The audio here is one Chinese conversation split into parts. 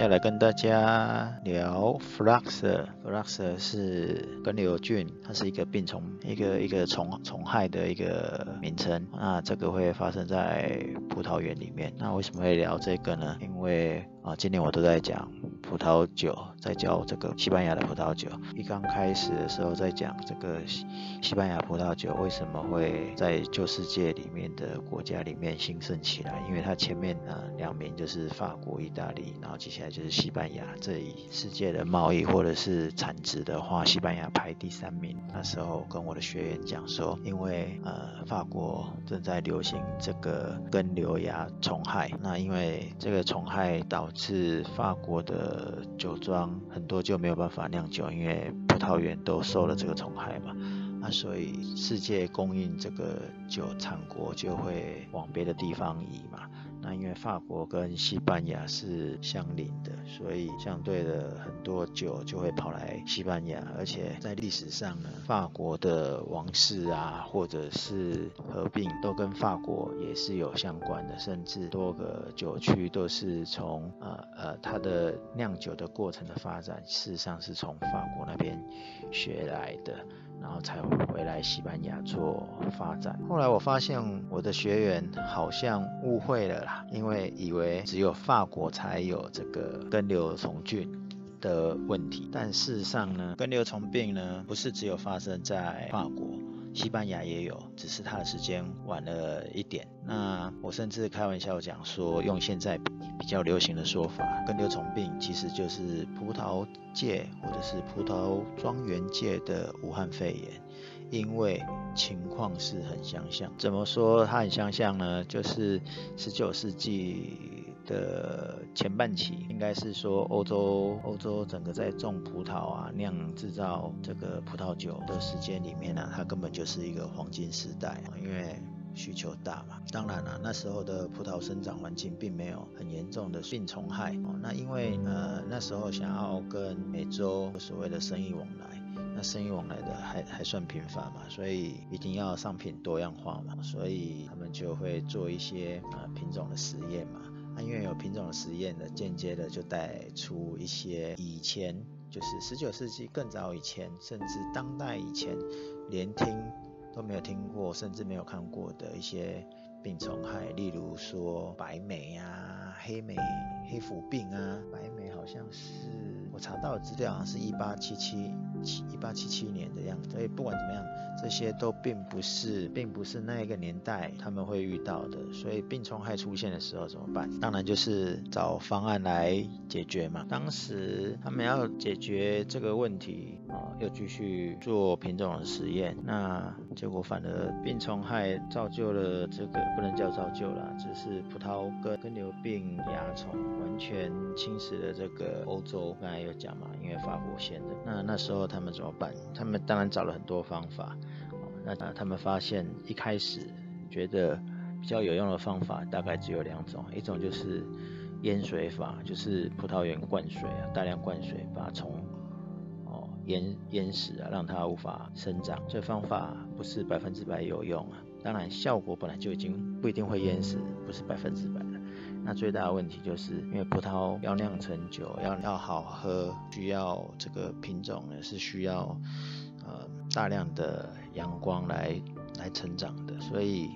要来跟大家聊 f l u x f l u x 是根瘤菌，它是一个病虫，一个一个虫虫害的一个名称。那这个会发生在葡萄园里面。那为什么会聊这个呢？因为啊，今年我都在讲葡萄酒，在教这个西班牙的葡萄酒。一刚开始的时候在讲这个西西班牙葡萄酒为什么会在旧世界里面的国家里面兴盛起来，因为它前面呢两名就是法国、意大利，然后接下来就是西班牙。这一世界的贸易或者是产值的话，西班牙排第三名。那时候跟我的学员讲说，因为呃法国正在流行这个根瘤蚜虫害，那因为这个虫害导致法国的酒庄很多就没有办法酿酒，因为葡萄园都受了这个虫害嘛，那所以世界供应这个酒产国就会往别的地方移嘛。因为法国跟西班牙是相邻的，所以相对的很多酒就会跑来西班牙，而且在历史上呢，法国的王室啊，或者是合并，都跟法国也是有相关的，甚至多个酒区都是从呃呃它的酿酒的过程的发展，事实上是从法国那边学来的。然后才回来西班牙做发展。后来我发现我的学员好像误会了啦，因为以为只有法国才有这个根瘤虫菌的问题，但事实上呢，根瘤虫病呢不是只有发生在法国。西班牙也有，只是它的时间晚了一点。那我甚至开玩笑讲说，用现在比较流行的说法，根瘤虫病其实就是葡萄界或者是葡萄庄园界的武汉肺炎，因为情况是很相像。怎么说它很相像呢？就是十九世纪。的前半期应该是说欧洲欧洲整个在种葡萄啊酿制造这个葡萄酒的时间里面呢、它根本就是一个黄金时代，因为需求大嘛。当然了、那时候的葡萄生长环境并没有很严重的病虫害哦。那因为呃那时候想要跟美洲所谓的生意往来，那生意往来的还还算频繁嘛，所以一定要商品多样化嘛，所以他们就会做一些呃品种的实验嘛。因为有品种的实验的，间接的就带出一些以前就是十九世纪更早以前，甚至当代以前连听都没有听过，甚至没有看过的一些病虫害，例如说白霉啊、黑霉、黑腐病啊。白霉好像是查到的资料，好像是一八七七一八七七年的样子。所以不管怎么样。这些都并不是，并不是那一个年代他们会遇到的，所以病虫害出现的时候怎么办？当然就是找方案来解决嘛。当时他们要解决这个问题啊，又继续做品种的实验，那结果反而病虫害造就了这个不能叫造就了，只是葡萄根根瘤病蚜虫完全侵蚀了这个欧洲。刚才有讲嘛，因为法国先的，那那时候他们怎么办？他们当然找了很多方法。那他们发现一开始觉得比较有用的方法大概只有两种，一种就是淹水法，就是葡萄园灌水啊，大量灌水把虫哦淹淹死啊，让它无法生长。这方法不是百分之百有用啊，当然效果本来就已经不一定会淹死，不是百分之百的。那最大的问题就是因为葡萄要酿成酒，要要好喝，需要这个品种呢是需要。呃，大量的阳光来来成长的，所以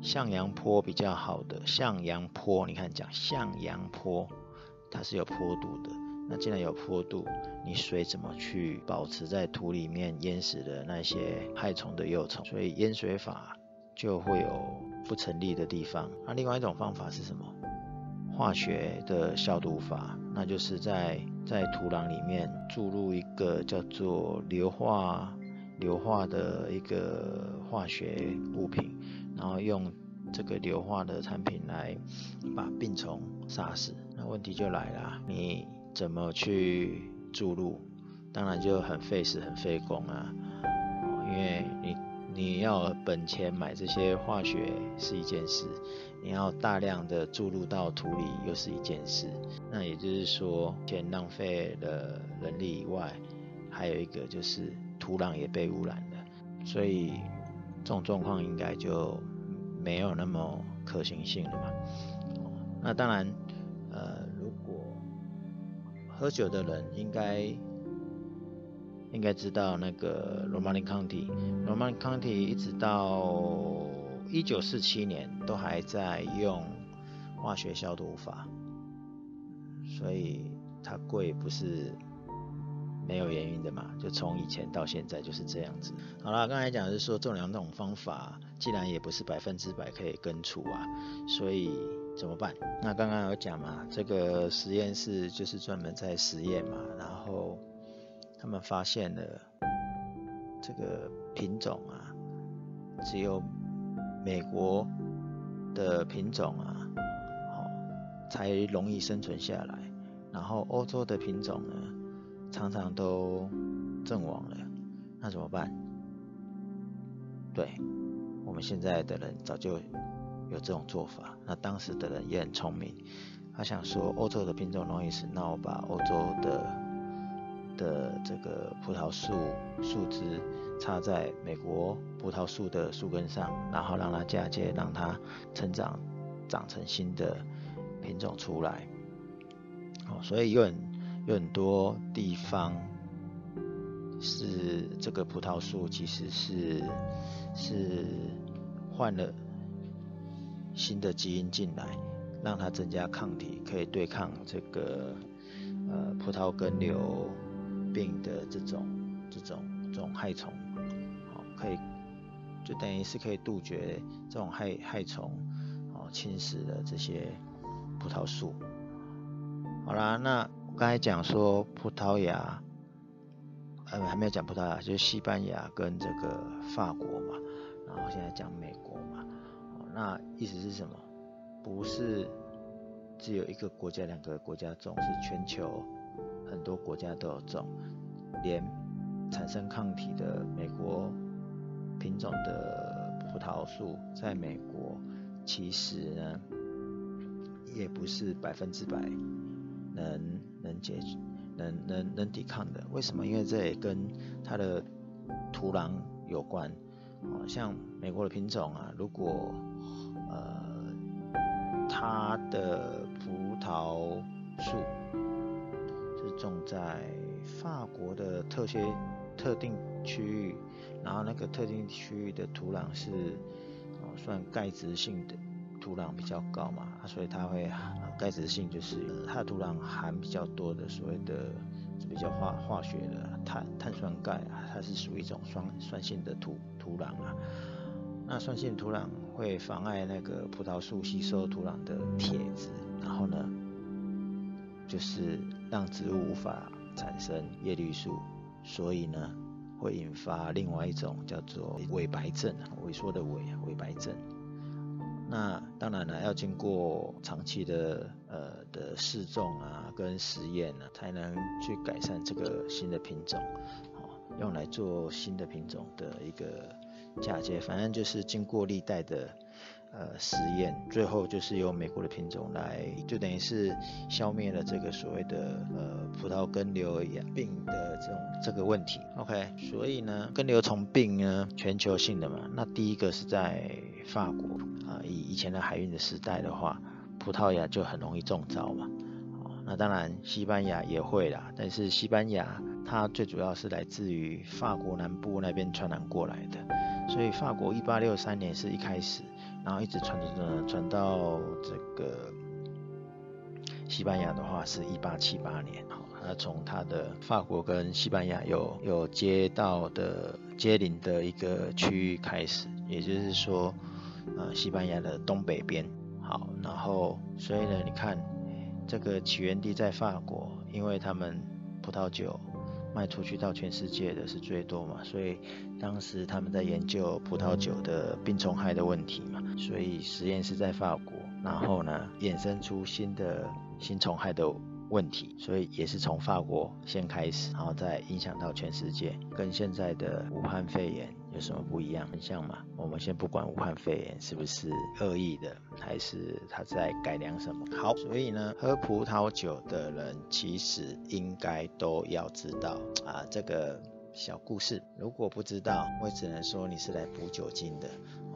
向阳坡比较好的向阳坡，你看讲向阳坡，它是有坡度的。那既然有坡度，你水怎么去保持在土里面淹死的那些害虫的幼虫？所以淹水法就会有不成立的地方。那另外一种方法是什么？化学的消毒法，那就是在在土壤里面注入一个叫做硫化硫化的一个化学物品，然后用这个硫化的产品来把病虫杀死。那问题就来了，你怎么去注入？当然就很费时很费工啊，因为你。你要本钱买这些化学是一件事，你要大量的注入到土里又是一件事。那也就是说，钱浪费了人力以外，还有一个就是土壤也被污染了。所以这种状况应该就没有那么可行性了嘛。那当然，呃，喝酒的人应该应该知道那个 Romanée Conti，Romanée Conti 一直到一九四七年都还在用化学消毒法，所以它贵不是没有原因的嘛，就从以前到现在就是这样子。好了，刚才讲的是说这两种方法，既然也不是百分之百可以根除啊，所以怎么办？那刚刚有讲嘛，这个实验室就是专门在实验嘛，然后他们发现了这个品种啊，只有美国的品种啊，好才容易生存下来，然后欧洲的品种呢，常常都阵亡了，那怎么办？对，我们现在的人早就有这种做法。那当时的人也很聪明，他想说欧洲的品种容易死，那我把欧洲的的这个葡萄树树枝插在美国葡萄树的树根上，然后让它嫁接，让它成长长成新的品种出来。哦，所以有很。有很多地方是这个葡萄树其实是是换了新的基因进来，让它增加抗体，可以对抗这个呃葡萄根瘤病的这种这种这种害虫，好，可以就等于是可以杜绝这种害害虫哦侵蚀的这些葡萄树。好啦，那。刚才讲说葡萄牙，呃，还没有讲葡萄牙，就是西班牙跟这个法国嘛，然后现在讲美国嘛，那意思是什么？不是只有一个国家、两个国家种，是全球很多国家都有种，连产生抗体的美国品种的葡萄树，在美国其实呢，也不是百分之百能。能解决，能能能抵抗的，为什么？因为这也跟它的土壤有关。哦，像美国的品种啊，如果呃它的葡萄树是种在法国的特些特定区域，然后那个特定区域的土壤是哦算钙质性的。土壤比较高嘛，所以它会钙质性就是它的土壤含比较多的所谓的比较化化学的碳碳酸钙，它是属于一种酸酸性的土土壤啊。那酸性土壤会妨碍那个葡萄树吸收土壤的铁质，然后呢，就是让植物无法产生叶绿素，所以呢会引发另外一种叫做萎白症啊，萎缩的萎萎白症。那当然了，要经过长期的呃的试种啊跟实验呢，才能去改善这个新的品种，好，用来做新的品种的一个嫁接。反正就是经过历代的呃实验，最后就是由美国的品种来，就等于是消灭了这个所谓的呃葡萄根瘤病的这种这个问题。OK，所以呢，根瘤虫病呢全球性的嘛，那第一个是在法国啊。以以前的海运的时代的话，葡萄牙就很容易中招嘛。哦，那当然西班牙也会啦，但是西班牙它最主要是来自于法国南部那边传染过来的，所以法国一八六三年是一开始，然后一直传传传到这个西班牙的话是一八七八年。好，那从它的法国跟西班牙有有接到的接邻的一个区域开始，也就是说。呃，西班牙的东北边，好，然后所以呢，你看这个起源地在法国，因为他们葡萄酒卖出去到全世界的是最多嘛，所以当时他们在研究葡萄酒的病虫害的问题嘛，所以实验室在法国，然后呢，衍生出新的新虫害的问题，所以也是从法国先开始，然后再影响到全世界，跟现在的武汉肺炎。有什么不一样？很像嘛？我们先不管武汉肺炎是不是恶意的，还是他在改良什么。好，所以呢，喝葡萄酒的人其实应该都要知道啊这个小故事。如果不知道，我只能说你是来补酒精的。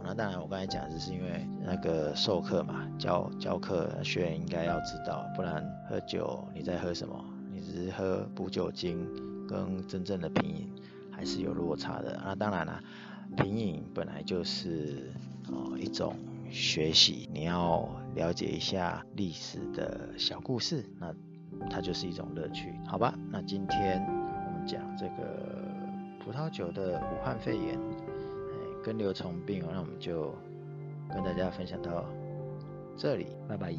那当然，我刚才讲的是因为那个授课嘛，教教课学员应该要知道，不然喝酒你在喝什么？你只是喝补酒精跟真正的品饮还是有落差的。那当然了，品饮本来就是哦一种学习，你要了解一下历史的小故事，那它就是一种乐趣，好吧？那今天我们讲这个葡萄酒的武汉肺炎，哎，根瘤虫病，那我们就跟大家分享到这里，拜拜。